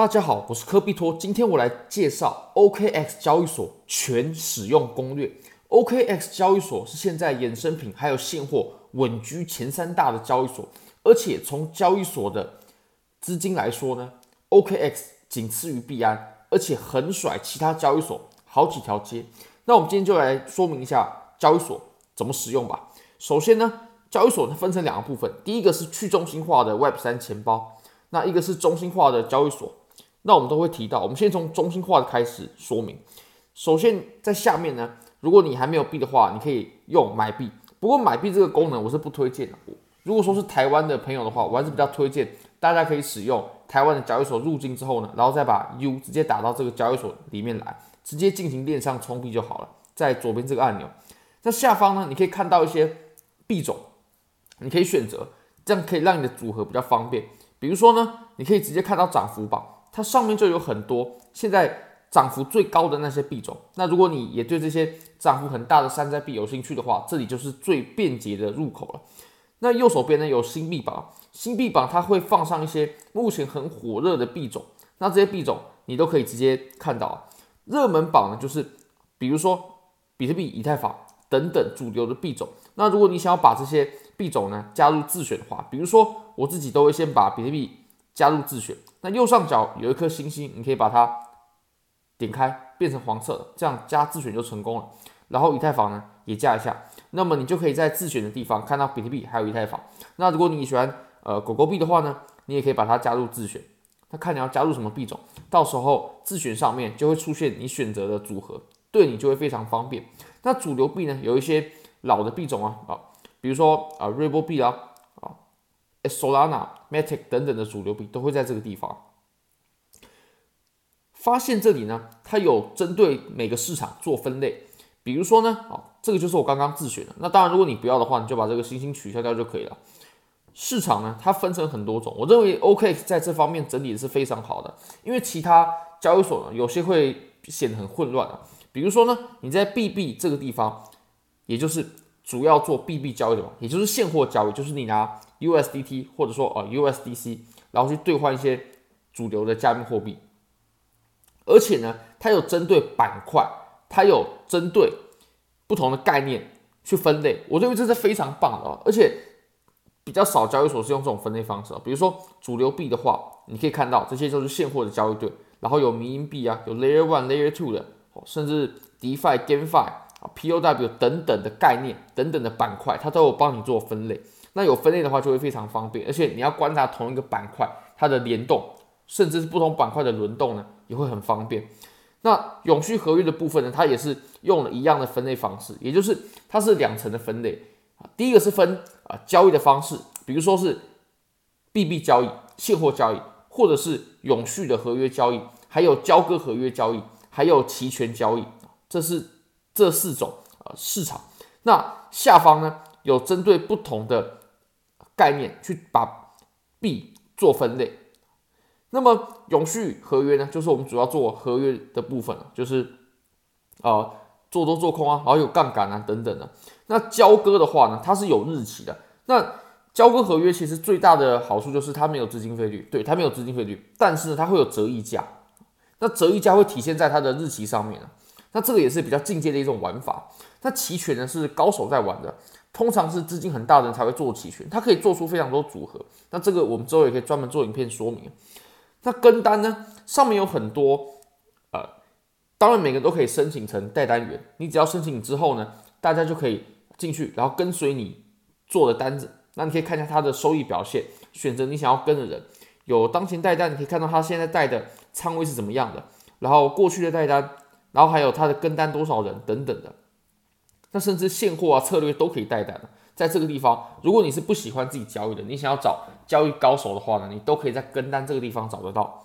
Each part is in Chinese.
大家好，我是科比托，今天我来介绍 OKX 交易所全使用攻略。OKX 交易所是现在衍生品还有现货稳居前三大的交易所，而且从交易所的资金来说呢，OKX 仅次于币安，而且横甩其他交易所好几条街。那我们今天就来说明一下交易所怎么使用吧。首先呢，交易所它分成两个部分，第一个是去中心化的 Web 三钱包，那一个是中心化的交易所。那我们都会提到，我们先从中心化的开始说明。首先，在下面呢，如果你还没有币的话，你可以用买币。不过买币这个功能我是不推荐的。如果说是台湾的朋友的话，我还是比较推荐大家可以使用台湾的交易所入金之后呢，然后再把 U 直接打到这个交易所里面来，直接进行链上充币就好了。在左边这个按钮，在下方呢，你可以看到一些币种，你可以选择，这样可以让你的组合比较方便。比如说呢，你可以直接看到涨幅榜。它上面就有很多现在涨幅最高的那些币种。那如果你也对这些涨幅很大的山寨币有兴趣的话，这里就是最便捷的入口了。那右手边呢，有新币榜，新币榜它会放上一些目前很火热的币种。那这些币种你都可以直接看到啊。热门榜呢，就是比如说比特币、以太坊等等主流的币种。那如果你想要把这些币种呢加入自选的话，比如说我自己都会先把比特币。加入自选，那右上角有一颗星星，你可以把它点开，变成黄色，这样加自选就成功了。然后以太坊呢也加一下，那么你就可以在自选的地方看到比特币还有以太坊。那如果你喜欢呃狗狗币的话呢，你也可以把它加入自选。那看你要加入什么币种，到时候自选上面就会出现你选择的组合，对你就会非常方便。那主流币呢，有一些老的币种啊啊，比如说啊瑞波币啊。Solana、Matic 等等的主流币都会在这个地方。发现这里呢，它有针对每个市场做分类。比如说呢，哦，这个就是我刚刚自选的。那当然，如果你不要的话，你就把这个星星取消掉就可以了。市场呢，它分成很多种。我认为 OK 在这方面整理的是非常好的，因为其他交易所呢，有些会显得很混乱啊。比如说呢，你在 BB 这个地方，也就是。主要做 BB 交易的嘛，也就是现货交易，就是你拿 USDT 或者说呃 USDC，然后去兑换一些主流的加密货币。而且呢，它有针对板块，它有针对不同的概念去分类。我认为这是非常棒的，而且比较少交易所是用这种分类方式。比如说主流币的话，你可以看到这些就是现货的交易对，然后有迷因币啊，有 Layer One、Layer Two 的，甚至 DeFi、GameFi。POW 等等的概念，等等的板块，它都有帮你做分类。那有分类的话，就会非常方便。而且你要观察同一个板块它的联动，甚至是不同板块的轮动呢，也会很方便。那永续合约的部分呢，它也是用了一样的分类方式，也就是它是两层的分类。第一个是分啊交易的方式，比如说是币币交易、现货交易，或者是永续的合约交易，还有交割合约交易，还有期权交易，这是。这四种啊市场，那下方呢有针对不同的概念去把币做分类。那么永续合约呢，就是我们主要做合约的部分，就是呃做多做空啊，然后有杠杆啊等等的。那交割的话呢，它是有日期的。那交割合约其实最大的好处就是它没有资金费率，对，它没有资金费率，但是呢它会有折溢价。那折溢价会体现在它的日期上面。那这个也是比较进阶的一种玩法。那期权呢是高手在玩的，通常是资金很大的人才会做期权，它可以做出非常多组合。那这个我们之后也可以专门做影片说明。那跟单呢，上面有很多呃，当然每个都可以申请成代单员，你只要申请之后呢，大家就可以进去，然后跟随你做的单子。那你可以看一下它的收益表现，选择你想要跟的人。有当前代单，你可以看到他现在带的仓位是怎么样的，然后过去的代单。然后还有他的跟单多少人等等的，那甚至现货啊策略都可以带单。在这个地方，如果你是不喜欢自己交易的，你想要找交易高手的话呢，你都可以在跟单这个地方找得到。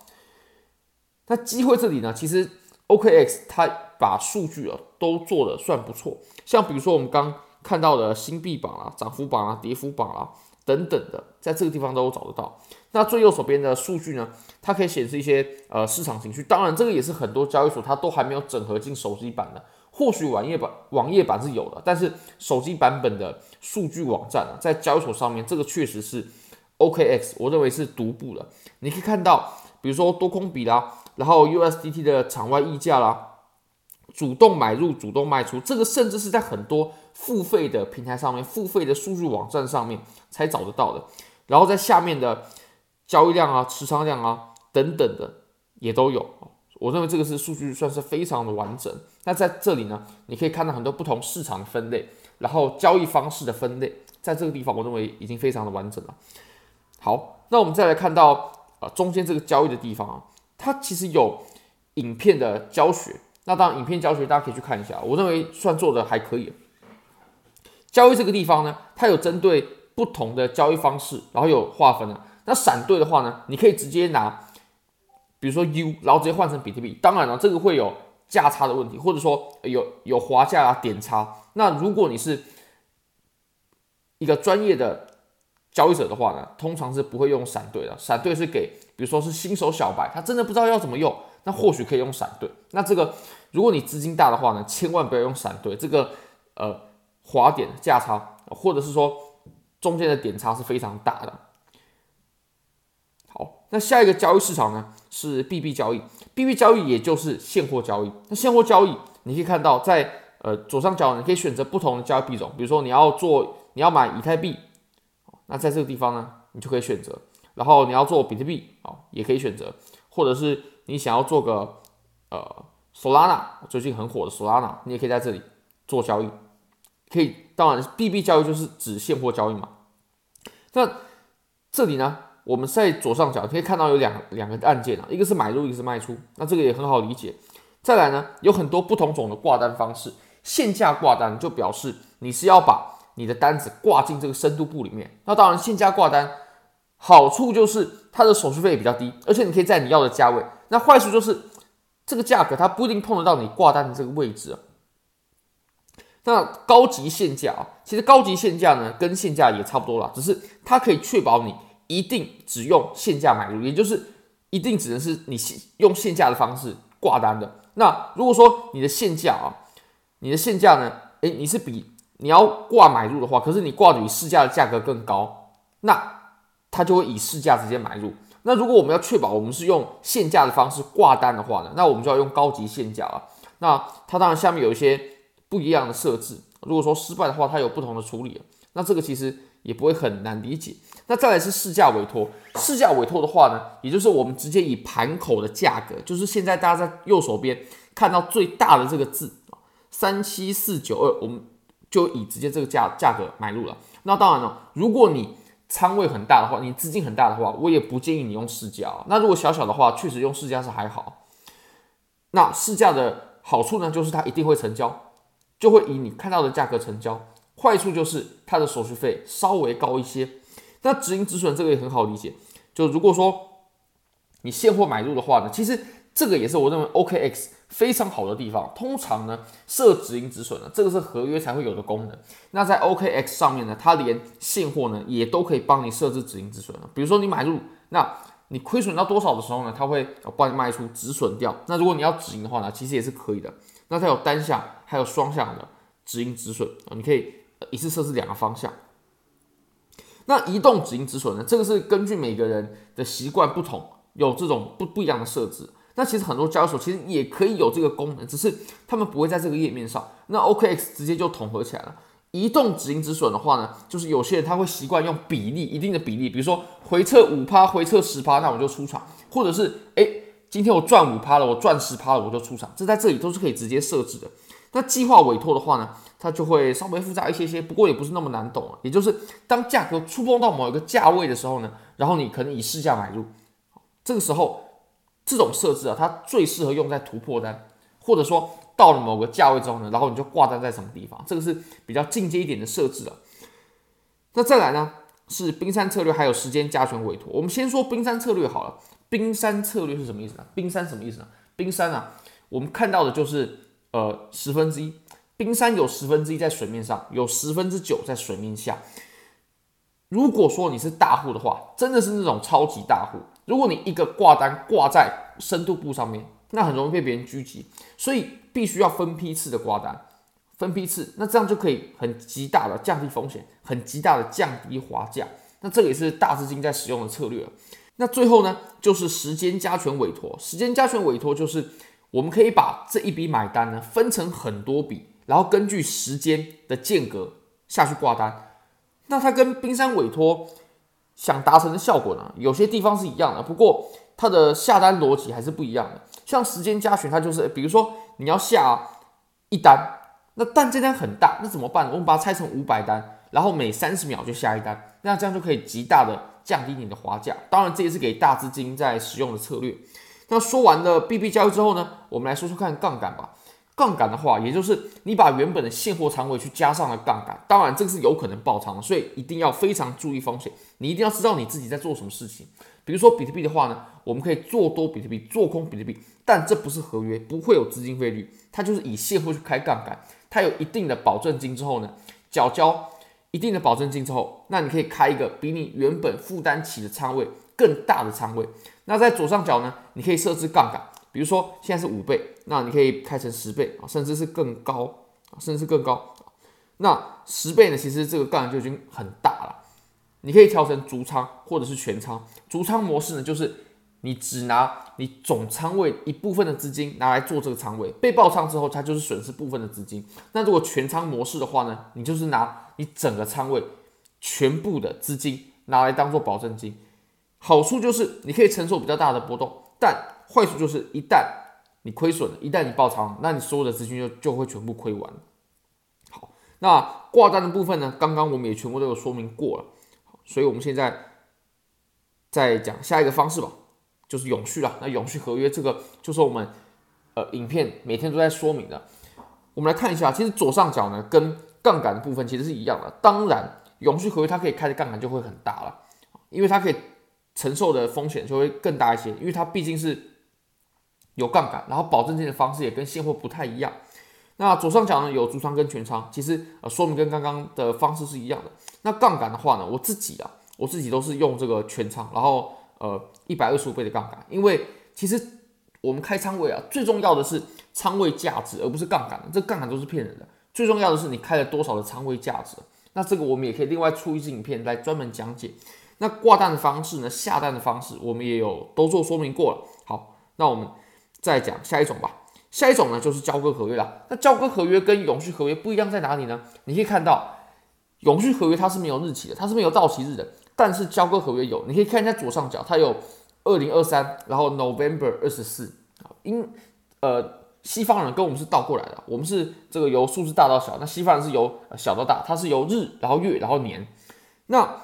那机会这里呢，其实 OKX 它把数据啊都做得算不错，像比如说我们刚看到的新币榜啊、涨幅榜啊、跌幅榜啊等等的，在这个地方都找得到。那最右手边的数据呢，它可以显示一些呃市场情绪。当然，这个也是很多交易所它都还没有整合进手机版的。或许网页版网页版是有的，但是手机版本的数据网站啊，在交易所上面，这个确实是 OKX，我认为是独步的。你可以看到比如说多空比啦，然后 USDT 的场外溢价啦，主动买入、主动卖出，这个甚至是在很多付费的平台上面、付费的数据网站上面才找得到的。然后在下面的交易量啊、持仓量啊等等的也都有。我认为这个是数据算是非常的完整。那在这里呢，你可以看到很多不同市场的分类，然后交易方式的分类，在这个地方我认为已经非常的完整了。好，那我们再来看到呃中间这个交易的地方啊，它其实有影片的教学。那当然，影片教学大家可以去看一下，我认为算做的还可以。交易这个地方呢，它有针对不同的交易方式，然后有划分的。那闪兑的话呢，你可以直接拿，比如说 U，然后直接换成比特币。当然了，这个会有价差的问题，或者说有有滑价啊、点差。那如果你是一个专业的交易者的话呢，通常是不会用闪兑的。闪兑是给，比如说是新手小白，他真的不知道要怎么用，那或许可以用闪兑。那这个，如果你资金大的话呢，千万不要用闪兑。这个呃，滑点价差，或者是说中间的点差是非常大的。好，那下一个交易市场呢是 B B 交易。，B B 交易也就是现货交易。那现货交易，你可以看到在呃左上角，你可以选择不同的交易币种，比如说你要做，你要买以太币。那在这个地方呢，你就可以选择，然后你要做比特币啊，也可以选择，或者是你想要做个呃 Solana，最近很火的 Solana，你也可以在这里做交易，可以，当然 B B 交易就是指现货交易嘛。那这里呢，我们在左上角可以看到有两两个按键啊，一个是买入，一个是卖出，那这个也很好理解。再来呢，有很多不同种的挂单方式，限价挂单就表示你是要把你的单子挂进这个深度簿里面，那当然限价挂单好处就是它的手续费也比较低，而且你可以在你要的价位。那坏处就是这个价格它不一定碰得到你挂单的这个位置啊。那高级限价啊，其实高级限价呢跟限价也差不多啦，只是它可以确保你一定只用限价买入，也就是一定只能是你用限价的方式挂单的。那如果说你的限价啊，你的限价呢，诶，你是比你要挂买入的话，可是你挂的比市价的价格更高，那他就会以市价直接买入。那如果我们要确保我们是用限价的方式挂单的话呢，那我们就要用高级限价了。那它当然下面有一些不一样的设置，如果说失败的话，它有不同的处理。那这个其实也不会很难理解。那再来是市价委托，市价委托的话呢，也就是我们直接以盘口的价格，就是现在大家在右手边看到最大的这个字啊，三七四九二，我们。就以直接这个价价格买入了。那当然了，如果你仓位很大的话，你资金很大的话，我也不建议你用市价。那如果小小的话，确实用市价是还好。那市价的好处呢，就是它一定会成交，就会以你看到的价格成交。坏处就是它的手续费稍微高一些。那止盈止损这个也很好理解，就如果说你现货买入的话呢，其实这个也是我认为 OKX。非常好的地方，通常呢设止盈止损呢，这个是合约才会有的功能。那在 OKX 上面呢，它连现货呢也都可以帮你设置止盈止损了。比如说你买入，那你亏损到多少的时候呢，它会帮你卖出止损掉。那如果你要止盈的话呢，其实也是可以的。那它有单向还有双向的止盈止损啊，你可以一次设置两个方向。那移动止盈止损呢，这个是根据每个人的习惯不同，有这种不不一样的设置。那其实很多交易所其实也可以有这个功能，只是他们不会在这个页面上。那 OKX 直接就统合起来了。移动止盈止损的话呢，就是有些人他会习惯用比例，一定的比例，比如说回撤五趴，回撤十趴，那我就出场；或者是哎，今天我赚五趴了，我赚十趴了，我就出场。这在这里都是可以直接设置的。那计划委托的话呢，它就会稍微复杂一些些，不过也不是那么难懂啊。也就是当价格触碰到某一个价位的时候呢，然后你可能以市价买入，这个时候。这种设置啊，它最适合用在突破单，或者说到了某个价位之后呢，然后你就挂单在什么地方，这个是比较进阶一点的设置了。那再来呢，是冰山策略，还有时间加权委托。我们先说冰山策略好了。冰山策略是什么意思呢？冰山什么意思呢？冰山啊，我们看到的就是呃十分之一，冰山有十分之一在水面上，有十分之九在水面下。如果说你是大户的话，真的是那种超级大户。如果你一个挂单挂在深度部上面，那很容易被别人狙击，所以必须要分批次的挂单，分批次，那这样就可以很极大的降低风险，很极大的降低滑价。那这个也是大资金在使用的策略。那最后呢，就是时间加权委托。时间加权委托就是我们可以把这一笔买单呢分成很多笔，然后根据时间的间隔下去挂单。那它跟冰山委托想达成的效果呢，有些地方是一样的，不过它的下单逻辑还是不一样的。像时间加权，它就是比如说你要下一单，那但这单很大，那怎么办？我们把它拆成五百单，然后每三十秒就下一单，那这样就可以极大的降低你的滑价。当然，这也是给大资金在使用的策略。那说完了 B B 交易之后呢，我们来说说看杠杆吧。杠杆的话，也就是你把原本的现货仓位去加上了杠杆，当然这个是有可能爆仓的，所以一定要非常注意风险。你一定要知道你自己在做什么事情。比如说比特币的话呢，我们可以做多比特币，做空比特币，但这不是合约，不会有资金费率，它就是以现货去开杠杆，它有一定的保证金之后呢，缴交一定的保证金之后，那你可以开一个比你原本负担起的仓位更大的仓位。那在左上角呢，你可以设置杠杆。比如说现在是五倍，那你可以开成十倍啊，甚至是更高，甚至是更高。那十倍呢，其实这个杠杆就已经很大了。你可以调成逐仓或者是全仓。逐仓模式呢，就是你只拿你总仓位一部分的资金拿来做这个仓位，被爆仓之后，它就是损失部分的资金。那如果全仓模式的话呢，你就是拿你整个仓位全部的资金拿来当做保证金。好处就是你可以承受比较大的波动，但坏处就是一旦你亏损了，一旦你爆仓，那你所有的资金就就会全部亏完。好，那挂单的部分呢？刚刚我们也全部都有说明过了，所以我们现在再讲下一个方式吧，就是永续了。那永续合约这个就是我们呃影片每天都在说明的。我们来看一下，其实左上角呢跟杠杆的部分其实是一样的。当然，永续合约它可以开的杠杆就会很大了，因为它可以承受的风险就会更大一些，因为它毕竟是。有杠杆，然后保证金的方式也跟现货不太一样。那左上角呢有逐仓跟全仓，其实呃说明跟刚刚的方式是一样的。那杠杆的话呢，我自己啊，我自己都是用这个全仓，然后呃一百二十五倍的杠杆，因为其实我们开仓位啊，最重要的是仓位价值，而不是杠杆。这杠杆都是骗人的，最重要的是你开了多少的仓位价值。那这个我们也可以另外出一支影片来专门讲解。那挂单的方式呢，下单的方式我们也有都做说明过了。好，那我们。再讲下一种吧，下一种呢就是交割合约了。那交割合约跟永续合约不一样在哪里呢？你可以看到，永续合约它是没有日期的，它是没有到期日的，但是交割合约有。你可以看一下左上角，它有二零二三，然后 November 二十四。因呃西方人跟我们是倒过来的，我们是这个由数字大到小，那西方人是由小到大，它是由日，然后月，然后年。那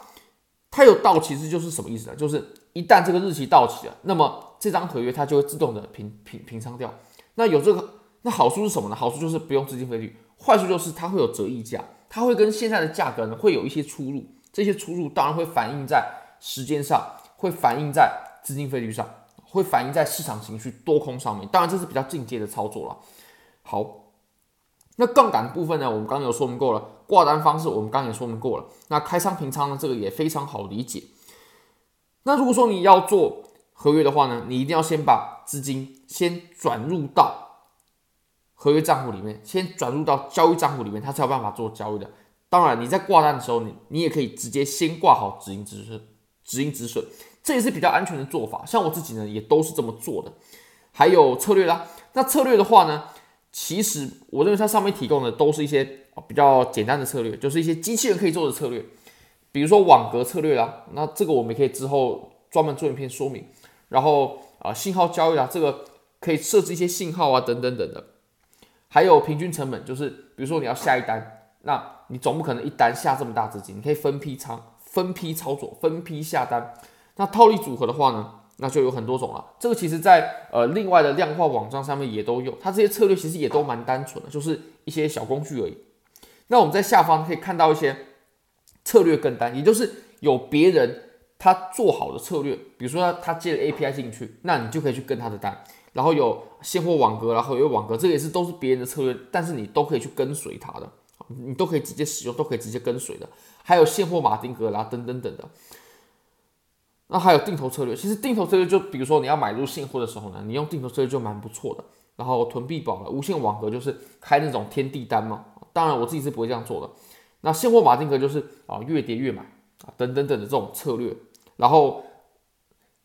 它有到期日就是什么意思呢？就是一旦这个日期到期了，那么这张合约它就会自动的平平平仓掉。那有这个，那好处是什么呢？好处就是不用资金费率，坏处就是它会有折溢价，它会跟现在的价格呢会有一些出入。这些出入当然会反映在时间上，会反映在资金费率上，会反映在市场情绪多空上面。当然这是比较进阶的操作了。好。那杠杆部分呢？我们刚刚有说明过了，挂单方式我们刚也说明过了。那开仓平仓呢？这个也非常好理解。那如果说你要做合约的话呢，你一定要先把资金先转入到合约账户里面，先转入到交易账户里面，它才有办法做交易的。当然，你在挂单的时候，你你也可以直接先挂好止盈止损，止盈止损，这也是比较安全的做法。像我自己呢，也都是这么做的。还有策略啦，那策略的话呢？其实我认为它上面提供的都是一些比较简单的策略，就是一些机器人可以做的策略，比如说网格策略啦，那这个我们可以之后专门做一篇说明。然后啊，信号交易啦，这个可以设置一些信号啊，等等等等。还有平均成本，就是比如说你要下一单，那你总不可能一单下这么大资金，你可以分批仓、分批操作、分批下单。那套利组合的话呢？那就有很多种了，这个其实在呃另外的量化网站上面也都有，它这些策略其实也都蛮单纯的，就是一些小工具而已。那我们在下方可以看到一些策略跟单，也就是有别人他做好的策略，比如说他他接了 API 进去，那你就可以去跟他的单。然后有现货网格，然后有网格，这个也是都是别人的策略，但是你都可以去跟随他的，你都可以直接使用，都可以直接跟随的。还有现货马丁格啦，等等等的。那还有定投策略，其实定投策略就比如说你要买入现货的时候呢，你用定投策略就蛮不错的。然后囤币宝了，无限网格就是开那种天地单嘛，当然我自己是不会这样做的。那现货马丁格就是啊越跌越买啊等等等的这种策略。然后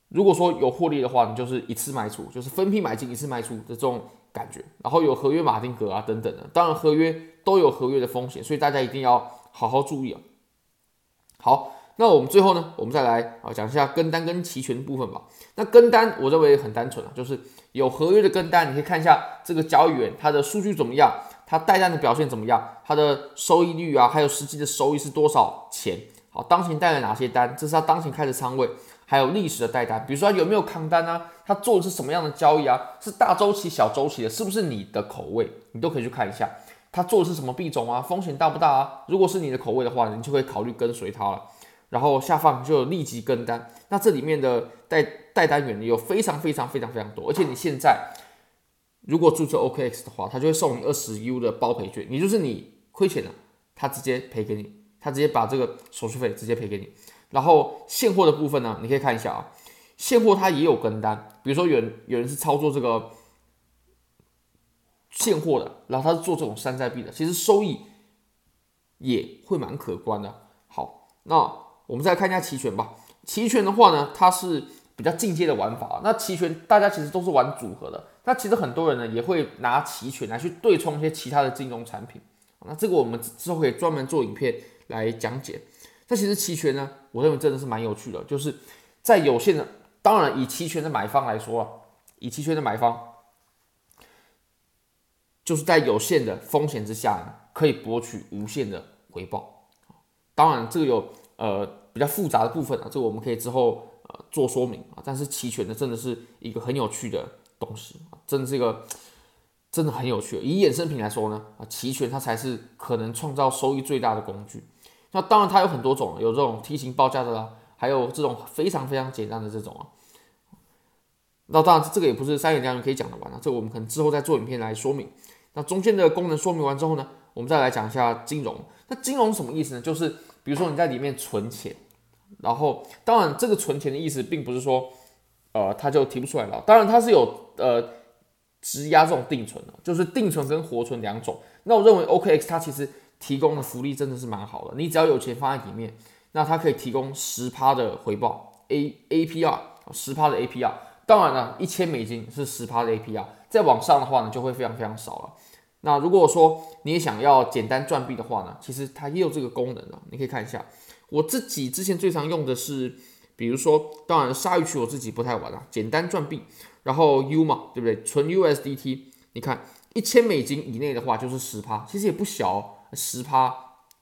如果说有获利的话，你就是一次卖出，就是分批买进一次卖出的这种感觉。然后有合约马丁格啊等等的，当然合约都有合约的风险，所以大家一定要好好注意啊。好，那我们最后呢，我们再来啊讲一下跟单跟期权的部分吧。那跟单我认为很单纯啊，就是有合约的跟单，你可以看一下这个交易员他的数据怎么样，他带单的表现怎么样，他的收益率啊，还有实际的收益是多少钱。好，当前带了哪些单，这是他当前开的仓位。还有历史的带单，比如说他有没有扛单啊？他做的是什么样的交易啊？是大周期、小周期的，是不是你的口味？你都可以去看一下。他做的是什么币种啊？风险大不大啊？如果是你的口味的话，你就可以考虑跟随他了。然后下放就立即跟单。那这里面的带带单员有非常非常非常非常多，而且你现在如果注册 OKX 的话，他就会送你二十 U 的包赔券，也就是你亏钱了，他直接赔给你，他直接把这个手续费直接赔给你。然后现货的部分呢，你可以看一下啊，现货它也有跟单，比如说有人有人是操作这个现货的，然后他是做这种山寨币的，其实收益也会蛮可观的。好，那我们再看一下期权吧。期权的话呢，它是比较进阶的玩法。那期权大家其实都是玩组合的，那其实很多人呢也会拿期权来去对冲一些其他的金融产品。那这个我们之后可以专门做影片来讲解。那其实期权呢，我认为真的是蛮有趣的，就是在有限的，当然以期权的买方来说啊，以期权的买方，就是在有限的风险之下呢，可以博取无限的回报。当然这个有呃比较复杂的部分啊，这个我们可以之后呃做说明啊。但是期权呢，真的是一个很有趣的东西啊，真的是一个真的很有趣。以衍生品来说呢，啊，期权它才是可能创造收益最大的工具。那当然，它有很多种，有这种梯形报价的啦，还有这种非常非常简单的这种啊。那当然，这个也不是三言两语可以讲的完了，这个我们可能之后再做影片来说明。那中间的功能说明完之后呢，我们再来讲一下金融。那金融什么意思呢？就是比如说你在里面存钱，然后当然这个存钱的意思并不是说，呃，它就提不出来了。当然它是有呃质押这种定存的，就是定存跟活存两种。那我认为 OKX 它其实。提供的福利真的是蛮好的，你只要有钱放在里面，那它可以提供十趴的回报，A APR 十趴的 APR，当然了，一千美金是十趴的 APR，再往上的话呢，就会非常非常少了。那如果说你也想要简单赚币的话呢，其实它也有这个功能的，你可以看一下。我自己之前最常用的是，比如说，当然鲨鱼区我自己不太玩了，简单赚币，然后 U 嘛，对不对？纯 USDT，你看一千美金以内的话就是十趴，其实也不小哦。十趴，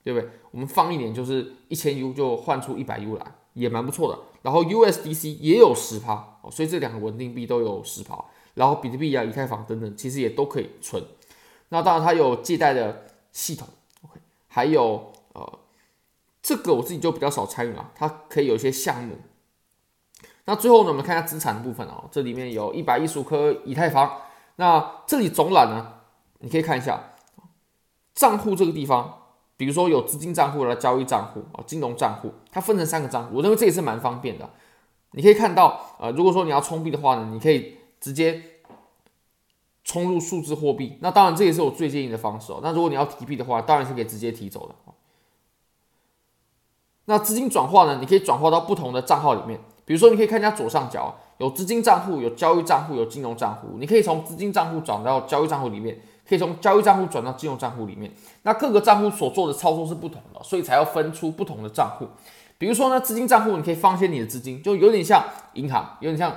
对不对？我们放一年就是一千 U 就换出一百 U 来，也蛮不错的。然后 USDC 也有十趴，所以这两个稳定币都有十趴。然后比特币啊、以太坊等等，其实也都可以存。那当然它有借贷的系统，OK，还有呃，这个我自己就比较少参与了。它可以有一些项目。那最后呢，我们看一下资产的部分哦，这里面有一百一十五颗以太坊。那这里总览呢，你可以看一下。账户这个地方，比如说有资金账户的交易账户啊，金融账户，它分成三个账户，我认为这也是蛮方便的。你可以看到，呃，如果说你要充币的话呢，你可以直接充入数字货币。那当然这也是我最建议的方式哦。那如果你要提币的话，当然是可以直接提走的。那资金转化呢，你可以转化到不同的账号里面。比如说，你可以看一下左上角有资金账户、有交易账户、有金融账户，你可以从资金账户转到交易账户里面。可以从交易账户转到金融账户里面，那各个账户所做的操作是不同的，所以才要分出不同的账户。比如说呢，资金账户你可以放些你的资金，就有点像银行，有点像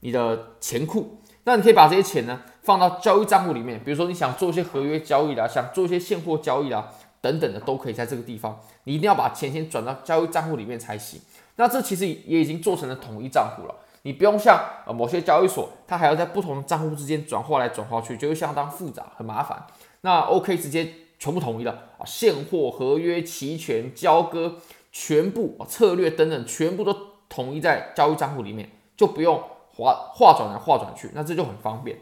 你的钱库。那你可以把这些钱呢放到交易账户里面，比如说你想做一些合约交易啦，想做一些现货交易啦等等的，都可以在这个地方。你一定要把钱先转到交易账户里面才行。那这其实也已经做成了统一账户了。你不用像呃某些交易所，它还要在不同的账户之间转化来转化去，就会相当复杂，很麻烦。那 OK 直接全部统一了啊，现货、合约、期权、交割，全部策略等等，全部都统一在交易账户里面，就不用划划转来划转去，那这就很方便。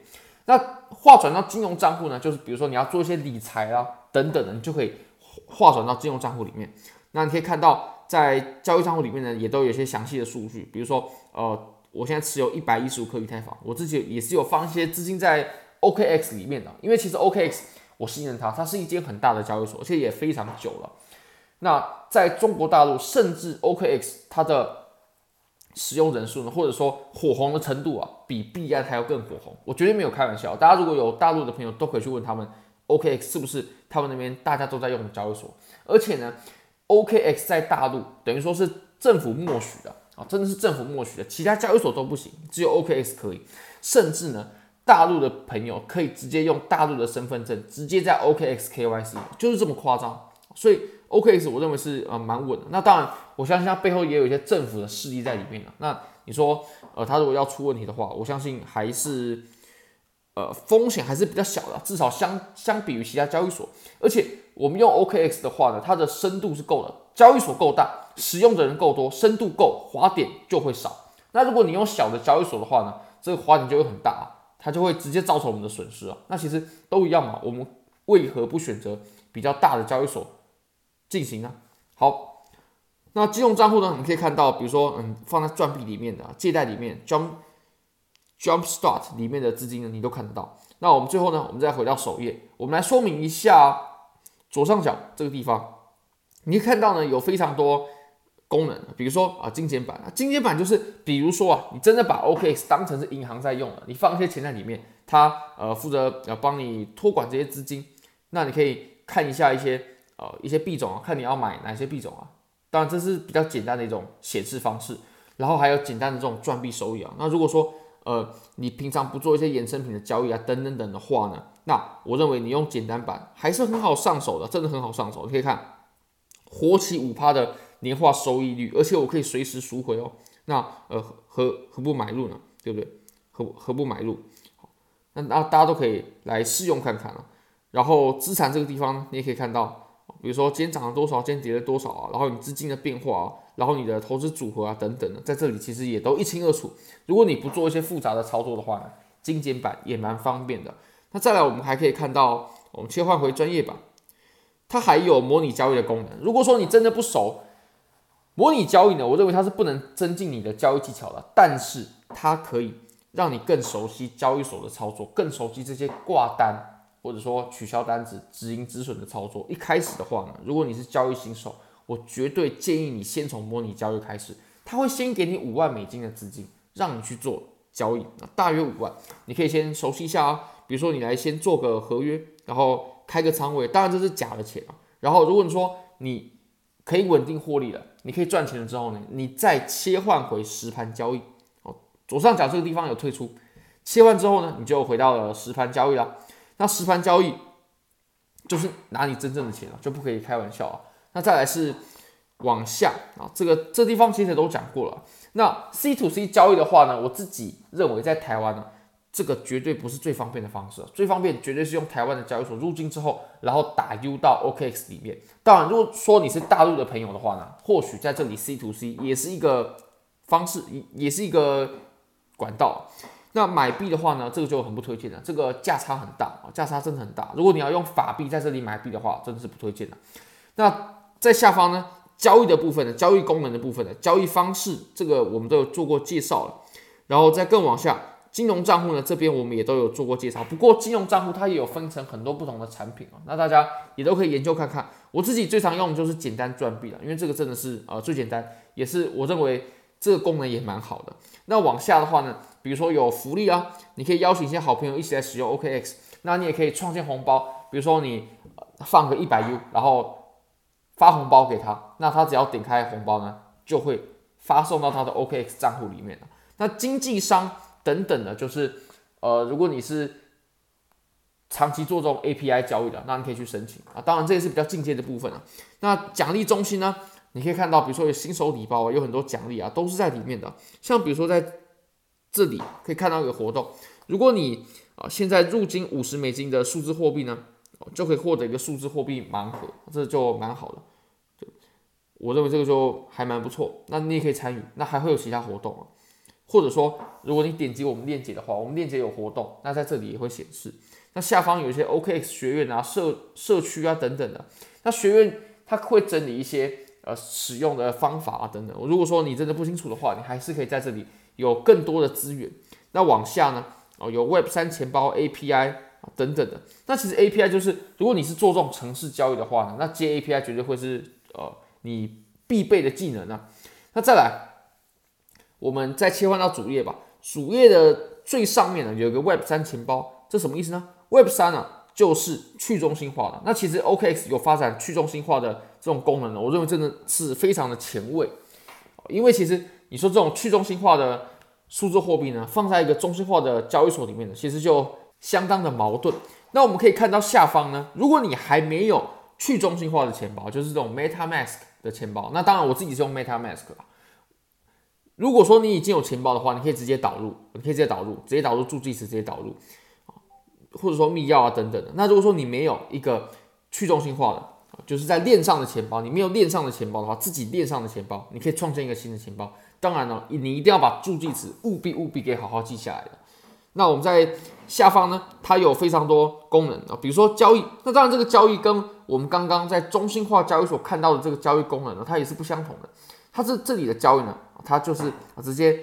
那划转到金融账户呢，就是比如说你要做一些理财啊等等的，你就可以划转到金融账户里面。那你可以看到，在交易账户里面呢，也都有一些详细的数据，比如说呃。我现在持有一百一十五颗以太坊，我自己也是有放一些资金在 OKX 里面的，因为其实 OKX 我信任它，它是一间很大的交易所，而且也非常久了。那在中国大陆，甚至 OKX 它的使用人数呢，或者说火红的程度啊，比币安还要更火红。我绝对没有开玩笑，大家如果有大陆的朋友，都可以去问他们，OKX 是不是他们那边大家都在用的交易所？而且呢，OKX 在大陆等于说是政府默许的啊，真的是政府默许的，其他交易所都不行，只有 OKX 可以。甚至呢，大陆的朋友可以直接用大陆的身份证，直接在 OKX KYC，就是这么夸张。所以 OKX 我认为是呃蛮稳的。那当然，我相信它背后也有一些政府的势力在里面。那你说呃，它如果要出问题的话，我相信还是呃风险还是比较小的，至少相相比于其他交易所。而且我们用 OKX 的话呢，它的深度是够的，交易所够大，使用的人够多，深度够，滑点就会少。那如果你用小的交易所的话呢，这个滑点就会很大啊，它就会直接造成我们的损失啊。那其实都一样嘛，我们为何不选择比较大的交易所？进行啊，好，那金融账户呢？你可以看到，比如说，嗯，放在钻币里面的借贷里面，Jump Jumpstart 里面的资金呢，你都看得到。那我们最后呢，我们再回到首页，我们来说明一下左上角这个地方，你可以看到呢，有非常多功能，比如说啊，精简版啊，精简版就是，比如说啊，你真的把 OKX 当成是银行在用了，你放一些钱在里面，它呃负责要帮你托管这些资金，那你可以看一下一些。呃，一些币种啊，看你要买哪些币种啊。当然，这是比较简单的一种显示方式。然后还有简单的这种赚币收益啊。那如果说呃，你平常不做一些衍生品的交易啊，等等等的话呢，那我认为你用简单版还是很好上手的，真的很好上手。你可以看活期五趴的年化收益率，而且我可以随时赎回哦。那呃，何何不买入呢？对不对？何何不买入？那那大家都可以来试用看看啊。然后资产这个地方，你也可以看到。比如说今天涨了多少，今天跌了多少啊，然后你资金的变化啊，然后你的投资组合啊等等的，在这里其实也都一清二楚。如果你不做一些复杂的操作的话呢，精简版也蛮方便的。那再来，我们还可以看到，我们切换回专业版，它还有模拟交易的功能。如果说你真的不熟模拟交易呢，我认为它是不能增进你的交易技巧的，但是它可以让你更熟悉交易所的操作，更熟悉这些挂单。或者说取消单子、止盈止损的操作，一开始的话呢，如果你是交易新手，我绝对建议你先从模拟交易开始。他会先给你五万美金的资金，让你去做交易，大约五万，你可以先熟悉一下啊。比如说你来先做个合约，然后开个仓位，当然这是假的钱啊。然后如果你说你可以稳定获利了，你可以赚钱了之后呢，你再切换回实盘交易。哦，左上角这个地方有退出，切换之后呢，你就回到了实盘交易了。那实盘交易就是拿你真正的钱了，就不可以开玩笑啊。那再来是往下啊，这个这地方其实都讲过了。那 C to C 交易的话呢，我自己认为在台湾呢，这个绝对不是最方便的方式，最方便绝对是用台湾的交易所入金之后，然后打 U 到 OKX 里面。当然，如果说你是大陆的朋友的话呢，或许在这里 C to C 也是一个方式，也也是一个管道。那买币的话呢，这个就很不推荐了，这个价差很大啊，价差真的很大。如果你要用法币在这里买币的话，真的是不推荐的。那在下方呢，交易的部分呢，交易功能的部分呢，交易方式这个我们都有做过介绍了。然后再更往下，金融账户呢，这边我们也都有做过介绍。不过金融账户它也有分成很多不同的产品啊，那大家也都可以研究看看。我自己最常用的就是简单赚币了，因为这个真的是呃最简单，也是我认为这个功能也蛮好的。那往下的话呢，比如说有福利啊，你可以邀请一些好朋友一起来使用 OKX，那你也可以创建红包，比如说你放个一百 U，然后发红包给他，那他只要点开红包呢，就会发送到他的 OKX 账户里面。那经纪商等等的，就是呃，如果你是长期做这种 API 交易的，那你可以去申请啊。当然这也是比较进阶的部分啊。那奖励中心呢，你可以看到，比如说有新手礼包啊，有很多奖励啊，都是在里面的。像比如说在这里可以看到一个活动，如果你啊现在入金五十美金的数字货币呢，就可以获得一个数字货币盲盒，这就蛮好的。就，我认为这个就还蛮不错。那你也可以参与，那还会有其他活动啊，或者说如果你点击我们链接的话，我们链接有活动，那在这里也会显示。那下方有一些 OK 学院啊、社社区啊等等的，那学院它会整理一些呃使用的方法啊等等。如果说你真的不清楚的话，你还是可以在这里。有更多的资源，那往下呢？哦，有 Web 三钱包 API 等等的。那其实 API 就是，如果你是做这种城市交易的话呢，那接 API 绝对会是呃你必备的技能啊。那再来，我们再切换到主页吧。主页的最上面呢，有一个 Web 三钱包，这什么意思呢？Web 三呢，就是去中心化的。那其实 OKX 有发展去中心化的这种功能呢，我认为真的是非常的前卫。因为其实你说这种去中心化的数字货币呢，放在一个中心化的交易所里面呢，其实就相当的矛盾。那我们可以看到下方呢，如果你还没有去中心化的钱包，就是这种 MetaMask 的钱包，那当然我自己是用 MetaMask 啦。如果说你已经有钱包的话，你可以直接导入，你可以直接导入，直接导入助记词，直接导入，或者说密钥啊等等的。那如果说你没有一个去中心化的，就是在链上的钱包，你没有链上的钱包的话，自己链上的钱包，你可以创建一个新的钱包。当然了，你一定要把助记词务必务必给好好记下来的。那我们在下方呢，它有非常多功能啊，比如说交易。那当然，这个交易跟我们刚刚在中心化交易所看到的这个交易功能呢，它也是不相同的。它是这里的交易呢，它就是直接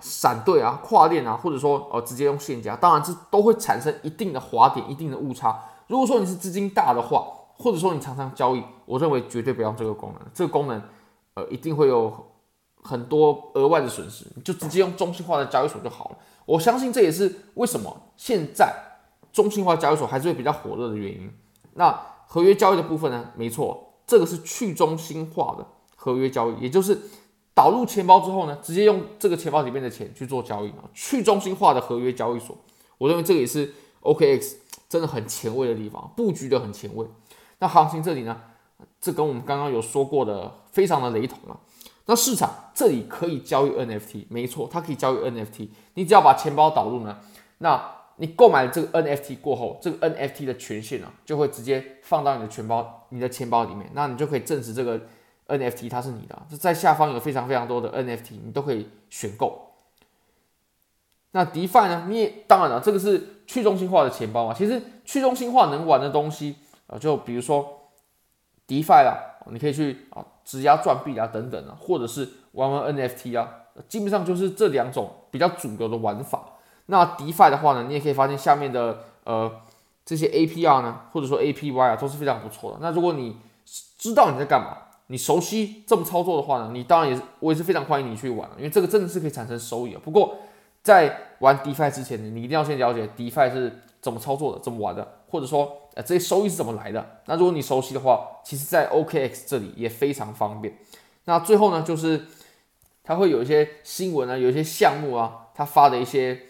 闪兑啊、跨链啊，或者说呃直接用现价。当然，这都会产生一定的滑点、一定的误差。如果说你是资金大的话，或者说你常常交易，我认为绝对不要用这个功能。这个功能呃一定会有很多额外的损失，你就直接用中心化的交易所就好了。我相信这也是为什么现在中心化交易所还是会比较火热的原因。那合约交易的部分呢？没错，这个是去中心化的合约交易，也就是导入钱包之后呢，直接用这个钱包里面的钱去做交易啊。去中心化的合约交易所，我认为这个也是 OKX 真的很前卫的地方，布局的很前卫。那行情这里呢，这跟我们刚刚有说过的非常的雷同了。那市场这里可以交易 NFT，没错，它可以交易 NFT。你只要把钱包导入呢，那你购买这个 NFT 过后，这个 NFT 的权限呢，就会直接放到你的钱包、你的钱包里面，那你就可以证实这个 NFT 它是你的。这在下方有非常非常多的 NFT，你都可以选购。那 DeFi 呢？你也当然了，这个是去中心化的钱包嘛。其实去中心化能玩的东西啊，就比如说 DeFi 啦，你可以去啊。质押赚币啊，等等啊，或者是玩玩 NFT 啊，基本上就是这两种比较主流的玩法。那 DeFi 的话呢，你也可以发现下面的呃这些 APR 呢，或者说 APY 啊，都是非常不错的。那如果你知道你在干嘛，你熟悉这么操作的话呢，你当然也是我也是非常欢迎你去玩，因为这个真的是可以产生收益啊。不过在玩 DeFi 之前，你一定要先了解 DeFi 是怎么操作的，怎么玩的，或者说。呃，这些收益是怎么来的？那如果你熟悉的话，其实，在 OKX 这里也非常方便。那最后呢，就是它会有一些新闻啊，有一些项目啊，它发的一些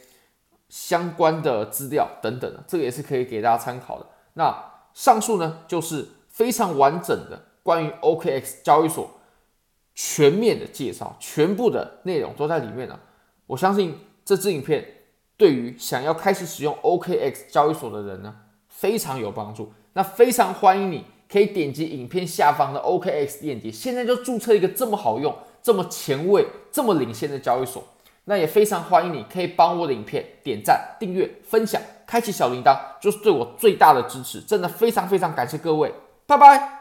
相关的资料等等的，这个也是可以给大家参考的。那上述呢，就是非常完整的关于 OKX 交易所全面的介绍，全部的内容都在里面了。我相信这支影片对于想要开始使用 OKX 交易所的人呢，非常有帮助，那非常欢迎你可以点击影片下方的 OKX 链接，现在就注册一个这么好用、这么前卫、这么领先的交易所。那也非常欢迎你可以帮我的影片点赞、订阅、分享、开启小铃铛，就是对我最大的支持。真的非常非常感谢各位，拜拜。